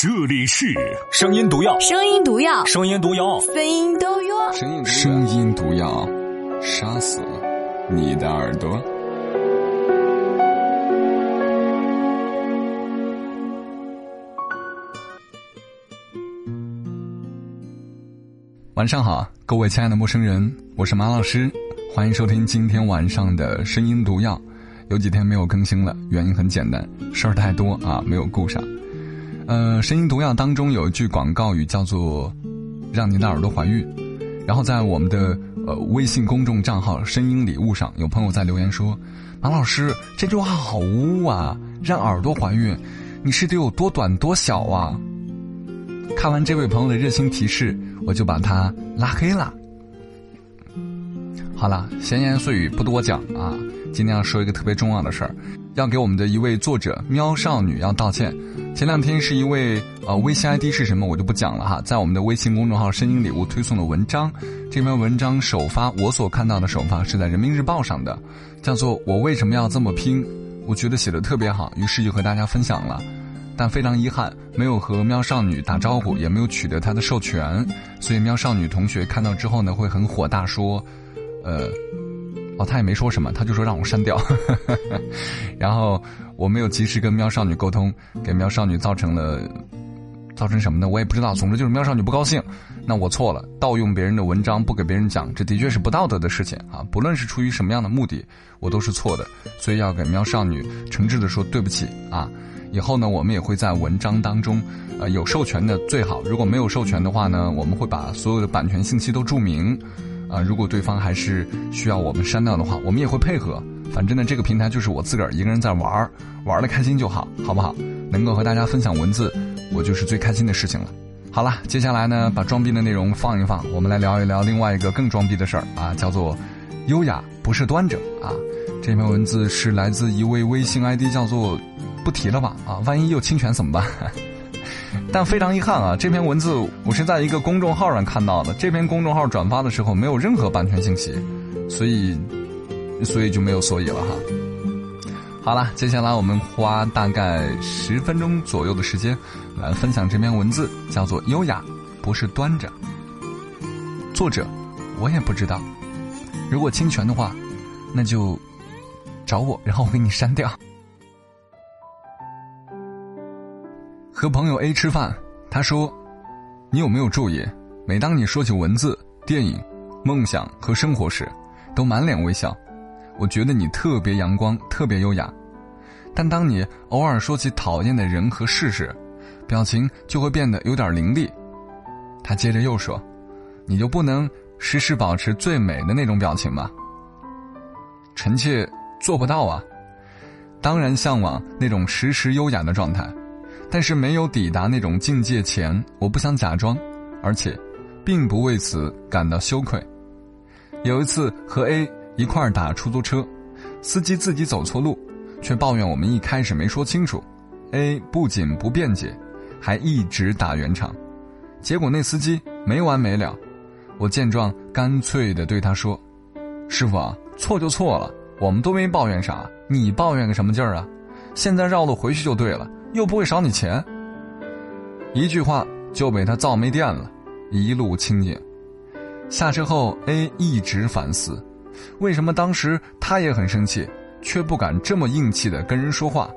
这里是声音毒药，声音毒药，声音毒药，声音毒药。声音声音毒药，杀死你的耳朵。晚上好，各位亲爱的陌生人，我是马老师，欢迎收听今天晚上的声音毒药。有几天没有更新了，原因很简单，事儿太多啊，没有顾上。呃，声音毒药当中有一句广告语叫做“让你的耳朵怀孕”，然后在我们的呃微信公众账号“声音礼物”上，有朋友在留言说：“马老师这句话好污啊，让耳朵怀孕，你是得有多短多小啊？”看完这位朋友的热心提示。我就把他拉黑了。好了，闲言碎语不多讲啊，今天要说一个特别重要的事儿，要给我们的一位作者喵少女要道歉。前两天是一位呃微信 ID 是什么我就不讲了哈，在我们的微信公众号“声音礼物”推送的文章，这篇文章首发我所看到的首发是在人民日报上的，叫做《我为什么要这么拼》，我觉得写的特别好，于是就和大家分享了。但非常遗憾，没有和喵少女打招呼，也没有取得她的授权，所以喵少女同学看到之后呢，会很火大说：“呃，哦，他也没说什么，他就说让我删掉。”然后我没有及时跟喵少女沟通，给喵少女造成了造成什么呢？我也不知道。总之就是喵少女不高兴，那我错了，盗用别人的文章不给别人讲，这的确是不道德的事情啊！不论是出于什么样的目的，我都是错的，所以要给喵少女诚挚的说对不起啊！以后呢，我们也会在文章当中，呃，有授权的最好。如果没有授权的话呢，我们会把所有的版权信息都注明。啊，如果对方还是需要我们删掉的话，我们也会配合。反正呢，这个平台就是我自个儿一个人在玩儿，玩的开心就好，好不好？能够和大家分享文字，我就是最开心的事情了。好了，接下来呢，把装逼的内容放一放，我们来聊一聊另外一个更装逼的事儿啊，叫做优雅不是端着啊。这篇文字是来自一位微信 ID 叫做。不提了吧啊，万一又侵权怎么办？但非常遗憾啊，这篇文字我是在一个公众号上看到的，这篇公众号转发的时候没有任何版权信息，所以所以就没有所以了哈。好了，接下来我们花大概十分钟左右的时间来分享这篇文字，叫做《优雅不是端着》。作者我也不知道，如果侵权的话，那就找我，然后我给你删掉。和朋友 A 吃饭，他说：“你有没有注意，每当你说起文字、电影、梦想和生活时，都满脸微笑。我觉得你特别阳光，特别优雅。但当你偶尔说起讨厌的人和事时，表情就会变得有点凌厉。”他接着又说：“你就不能时时保持最美的那种表情吗？”臣妾做不到啊，当然向往那种时时优雅的状态。但是没有抵达那种境界前，我不想假装，而且，并不为此感到羞愧。有一次和 A 一块儿打出租车，司机自己走错路，却抱怨我们一开始没说清楚。A 不仅不辩解，还一直打圆场，结果那司机没完没了。我见状，干脆的对他说：“师傅啊，错就错了，我们都没抱怨啥，你抱怨个什么劲儿啊？现在绕路回去就对了。”又不会少你钱，一句话就被他造没电了，一路清静。下车后，A 一直反思，为什么当时他也很生气，却不敢这么硬气的跟人说话。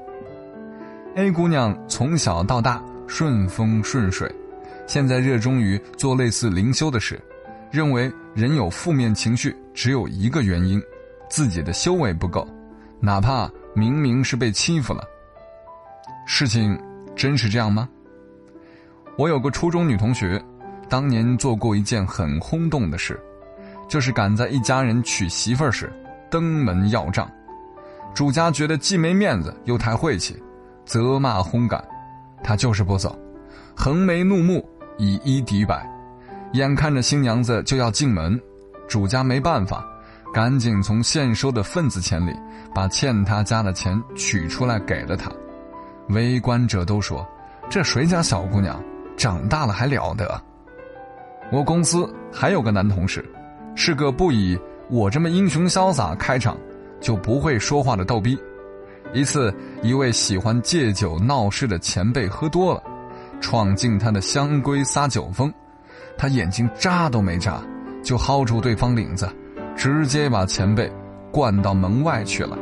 A 姑娘从小到大顺风顺水，现在热衷于做类似灵修的事，认为人有负面情绪只有一个原因，自己的修为不够，哪怕明明是被欺负了。事情真是这样吗？我有个初中女同学，当年做过一件很轰动的事，就是赶在一家人娶媳妇儿时登门要账。主家觉得既没面子又太晦气，责骂轰赶，她就是不走，横眉怒目，以一敌百。眼看着新娘子就要进门，主家没办法，赶紧从现收的份子钱里把欠他家的钱取出来给了他。围观者都说：“这谁家小姑娘长大了还了得？”我公司还有个男同事，是个不以我这么英雄潇洒开场就不会说话的逗逼。一次，一位喜欢借酒闹事的前辈喝多了，闯进他的香闺撒酒疯，他眼睛眨都没眨，就薅住对方领子，直接把前辈灌到门外去了。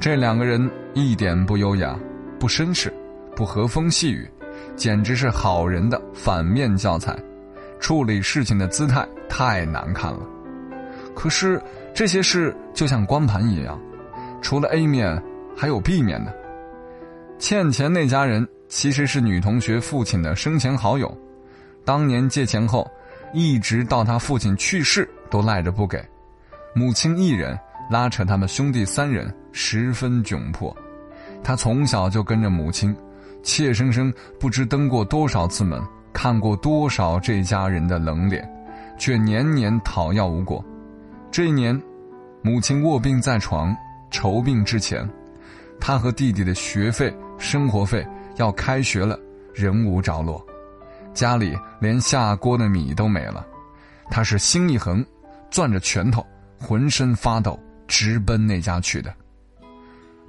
这两个人一点不优雅，不绅士，不和风细雨，简直是好人的反面教材，处理事情的姿态太难看了。可是这些事就像光盘一样，除了 A 面，还有 B 面呢。欠钱那家人其实是女同学父亲的生前好友，当年借钱后，一直到他父亲去世都赖着不给，母亲一人拉扯他们兄弟三人，十分窘迫。他从小就跟着母亲，怯生生不知登过多少次门，看过多少这家人的冷脸，却年年讨要无果。这一年，母亲卧病在床，筹病之前，他和弟弟的学费。生活费要开学了，人无着落，家里连下锅的米都没了，他是心一横，攥着拳头，浑身发抖，直奔那家去的。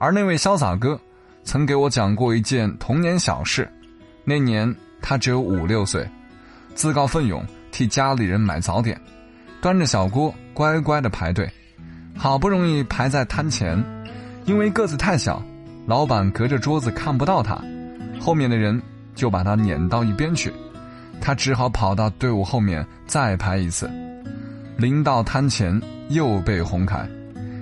而那位潇洒哥，曾给我讲过一件童年小事。那年他只有五六岁，自告奋勇替家里人买早点，端着小锅乖乖的排队，好不容易排在摊前，因为个子太小。老板隔着桌子看不到他，后面的人就把他撵到一边去，他只好跑到队伍后面再排一次。临到摊前又被轰开，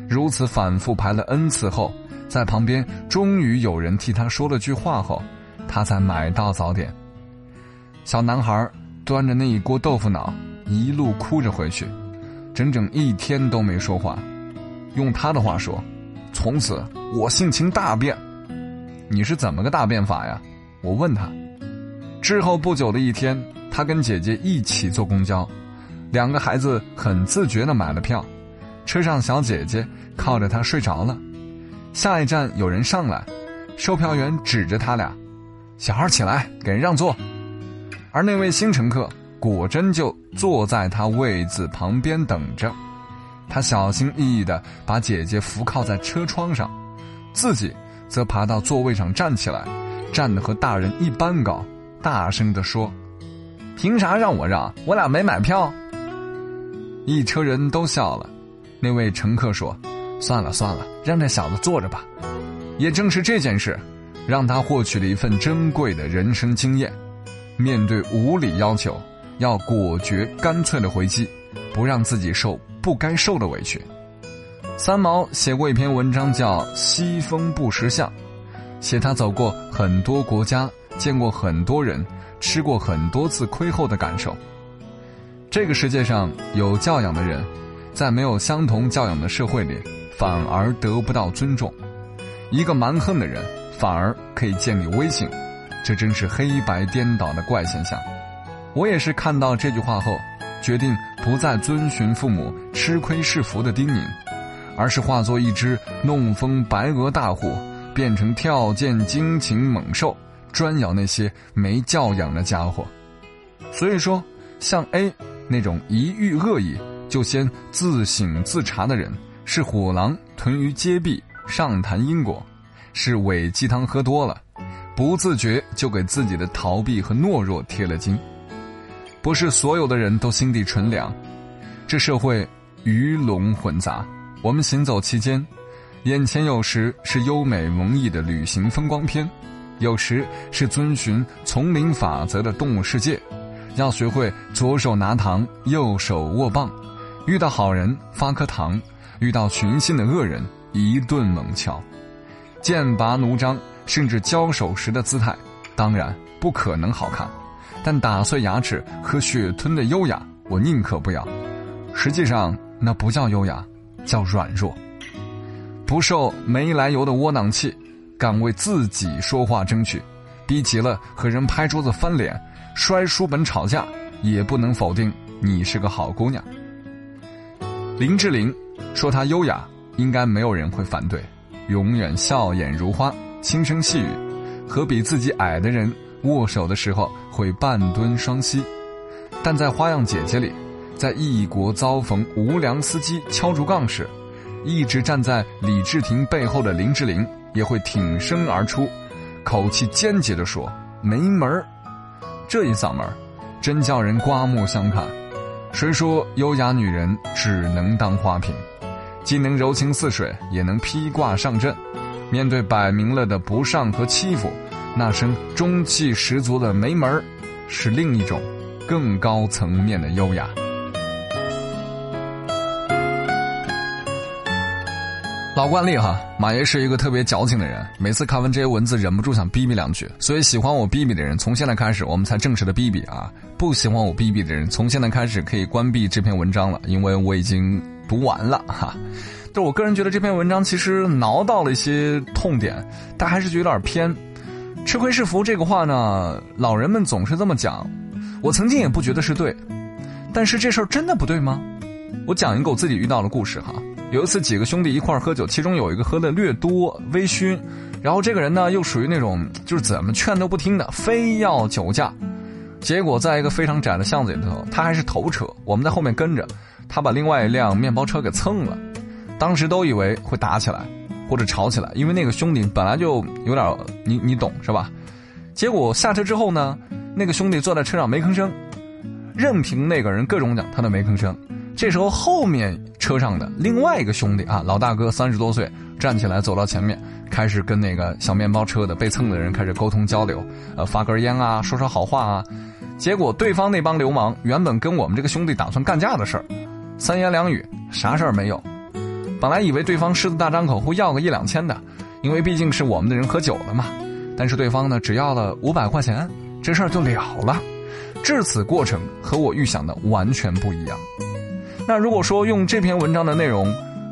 如此反复排了 n 次后，在旁边终于有人替他说了句话后，他才买到早点。小男孩端着那一锅豆腐脑，一路哭着回去，整整一天都没说话。用他的话说。从此我性情大变，你是怎么个大变法呀？我问他。之后不久的一天，他跟姐姐一起坐公交，两个孩子很自觉的买了票。车上小姐姐靠着他睡着了。下一站有人上来，售票员指着他俩：“小孩起来，给人让座。”而那位新乘客果真就坐在他位子旁边等着。他小心翼翼地把姐姐扶靠在车窗上，自己则爬到座位上站起来，站得和大人一般高，大声地说：“凭啥让我让？我俩没买票。”一车人都笑了。那位乘客说：“算了算了，让这小子坐着吧。”也正是这件事，让他获取了一份珍贵的人生经验：面对无理要求，要果决干脆的回击，不让自己受。不该受的委屈。三毛写过一篇文章，叫《西风不识相》，写他走过很多国家，见过很多人，吃过很多次亏后的感受。这个世界上有教养的人，在没有相同教养的社会里，反而得不到尊重；一个蛮横的人，反而可以建立威信。这真是黑白颠倒的怪现象。我也是看到这句话后。决定不再遵循父母吃亏是福的叮咛，而是化作一只弄风白额大户，变成跳涧惊禽猛兽，专咬那些没教养的家伙。所以说，像 A 那种一遇恶意就先自省自查的人，是虎狼屯于街壁上谈因果，是伪鸡汤喝多了，不自觉就给自己的逃避和懦弱贴了金。不是所有的人都心地纯良，这社会鱼龙混杂。我们行走期间，眼前有时是优美文艺的旅行风光片，有时是遵循丛林法则的动物世界。要学会左手拿糖，右手握棒，遇到好人发颗糖，遇到群心的恶人一顿猛敲，剑拔弩张，甚至交手时的姿态，当然不可能好看。但打碎牙齿和血吞的优雅，我宁可不要。实际上，那不叫优雅，叫软弱。不受没来由的窝囊气，敢为自己说话争取，逼急了和人拍桌子翻脸、摔书本吵架，也不能否定你是个好姑娘。林志玲说她优雅，应该没有人会反对。永远笑眼如花，轻声细语，和比自己矮的人。握手的时候会半蹲双膝，但在《花样姐姐》里，在异国遭逢无良司机敲竹杠时，一直站在李治廷背后的林志玲也会挺身而出，口气坚决地说：“没门儿，这一嗓门真叫人刮目相看。谁说优雅女人只能当花瓶？既能柔情似水，也能披挂上阵。面对摆明了的不善和欺负，那声中气十足的没门儿，是另一种更高层面的优雅。老惯例哈，马爷是一个特别矫情的人，每次看完这些文字，忍不住想逼逼两句。所以喜欢我逼逼的人，从现在开始我们才正式的逼逼啊！不喜欢我逼逼的人，从现在开始可以关闭这篇文章了，因为我已经读完了哈。但我个人觉得这篇文章其实挠到了一些痛点，但还是觉得有点偏。吃亏是福这个话呢，老人们总是这么讲，我曾经也不觉得是对，但是这事儿真的不对吗？我讲一个我自己遇到的故事哈。有一次几个兄弟一块儿喝酒，其中有一个喝的略多，微醺，然后这个人呢又属于那种就是怎么劝都不听的，非要酒驾，结果在一个非常窄的巷子里头，他还是头车，我们在后面跟着，他把另外一辆面包车给蹭了，当时都以为会打起来或者吵起来，因为那个兄弟本来就有点你你懂是吧？结果下车之后呢，那个兄弟坐在车上没吭声，任凭那个人各种讲，他都没吭声。这时候，后面车上的另外一个兄弟啊，老大哥三十多岁，站起来走到前面，开始跟那个小面包车的被蹭的人开始沟通交流，呃，发根烟啊，说说好话啊。结果对方那帮流氓原本跟我们这个兄弟打算干架的事儿，三言两语啥事儿没有。本来以为对方狮子大张口会要个一两千的，因为毕竟是我们的人喝酒了嘛。但是对方呢，只要了五百块钱，这事儿就了了。至此过程和我预想的完全不一样。那如果说用这篇文章的内容，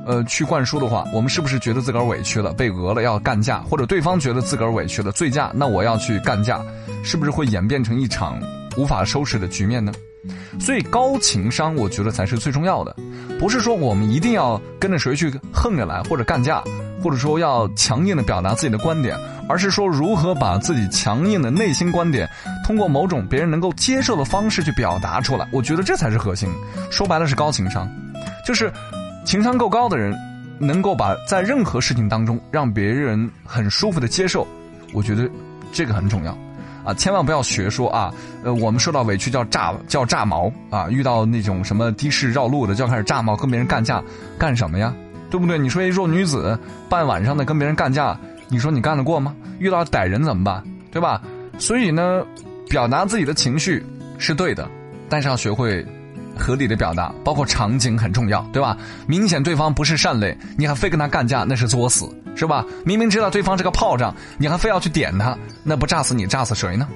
呃，去灌输的话，我们是不是觉得自个儿委屈了，被讹了要干架，或者对方觉得自个儿委屈了醉驾，那我要去干架，是不是会演变成一场无法收拾的局面呢？所以高情商，我觉得才是最重要的，不是说我们一定要跟着谁去横着来或者干架。或者说要强硬的表达自己的观点，而是说如何把自己强硬的内心观点，通过某种别人能够接受的方式去表达出来。我觉得这才是核心。说白了是高情商，就是情商够高的人，能够把在任何事情当中让别人很舒服的接受。我觉得这个很重要啊！千万不要学说啊，呃，我们受到委屈叫炸叫炸毛啊，遇到那种什么的士绕路的就要开始炸毛，跟别人干架，干什么呀？对不对？你说一弱女子半晚上的跟别人干架，你说你干得过吗？遇到歹人怎么办？对吧？所以呢，表达自己的情绪是对的，但是要学会合理的表达，包括场景很重要，对吧？明显对方不是善类，你还非跟他干架，那是作死，是吧？明明知道对方是个炮仗，你还非要去点他，那不炸死你，炸死谁呢？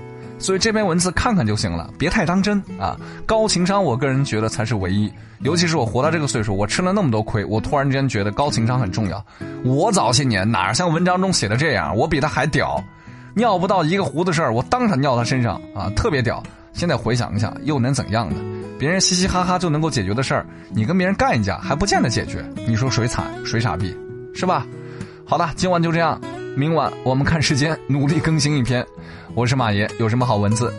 所以这篇文字看看就行了，别太当真啊！高情商，我个人觉得才是唯一。尤其是我活到这个岁数，我吃了那么多亏，我突然之间觉得高情商很重要。我早些年哪像文章中写的这样，我比他还屌，尿不到一个壶的事儿，我当场尿他身上啊，特别屌。现在回想一下，又能怎样呢？别人嘻嘻哈哈就能够解决的事儿，你跟别人干一架还不见得解决，你说谁惨谁傻逼，是吧？好了，今晚就这样。明晚我们看时间，努力更新一篇。我是马爷，有什么好文字，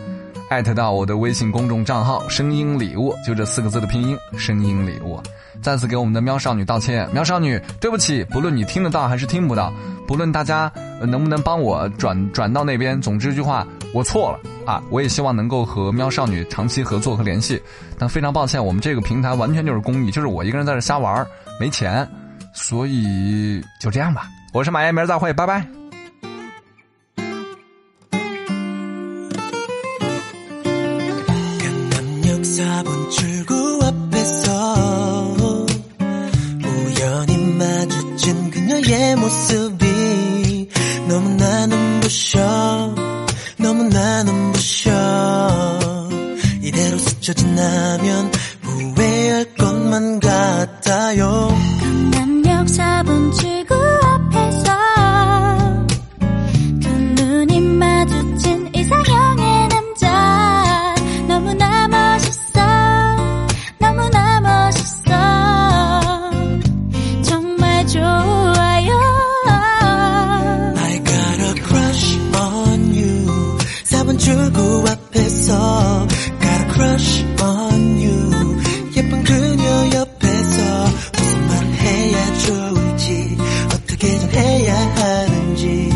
艾特到我的微信公众账号“声音礼物”，就这四个字的拼音“声音礼物”。再次给我们的喵少女道歉，喵少女，对不起。不论你听得到还是听不到，不论大家能不能帮我转转到那边，总之一句话，我错了啊！我也希望能够和喵少女长期合作和联系，但非常抱歉，我们这个平台完全就是公益，就是我一个人在这瞎玩，没钱，所以就这样吧。我是马爷，明儿再会，拜拜。energy.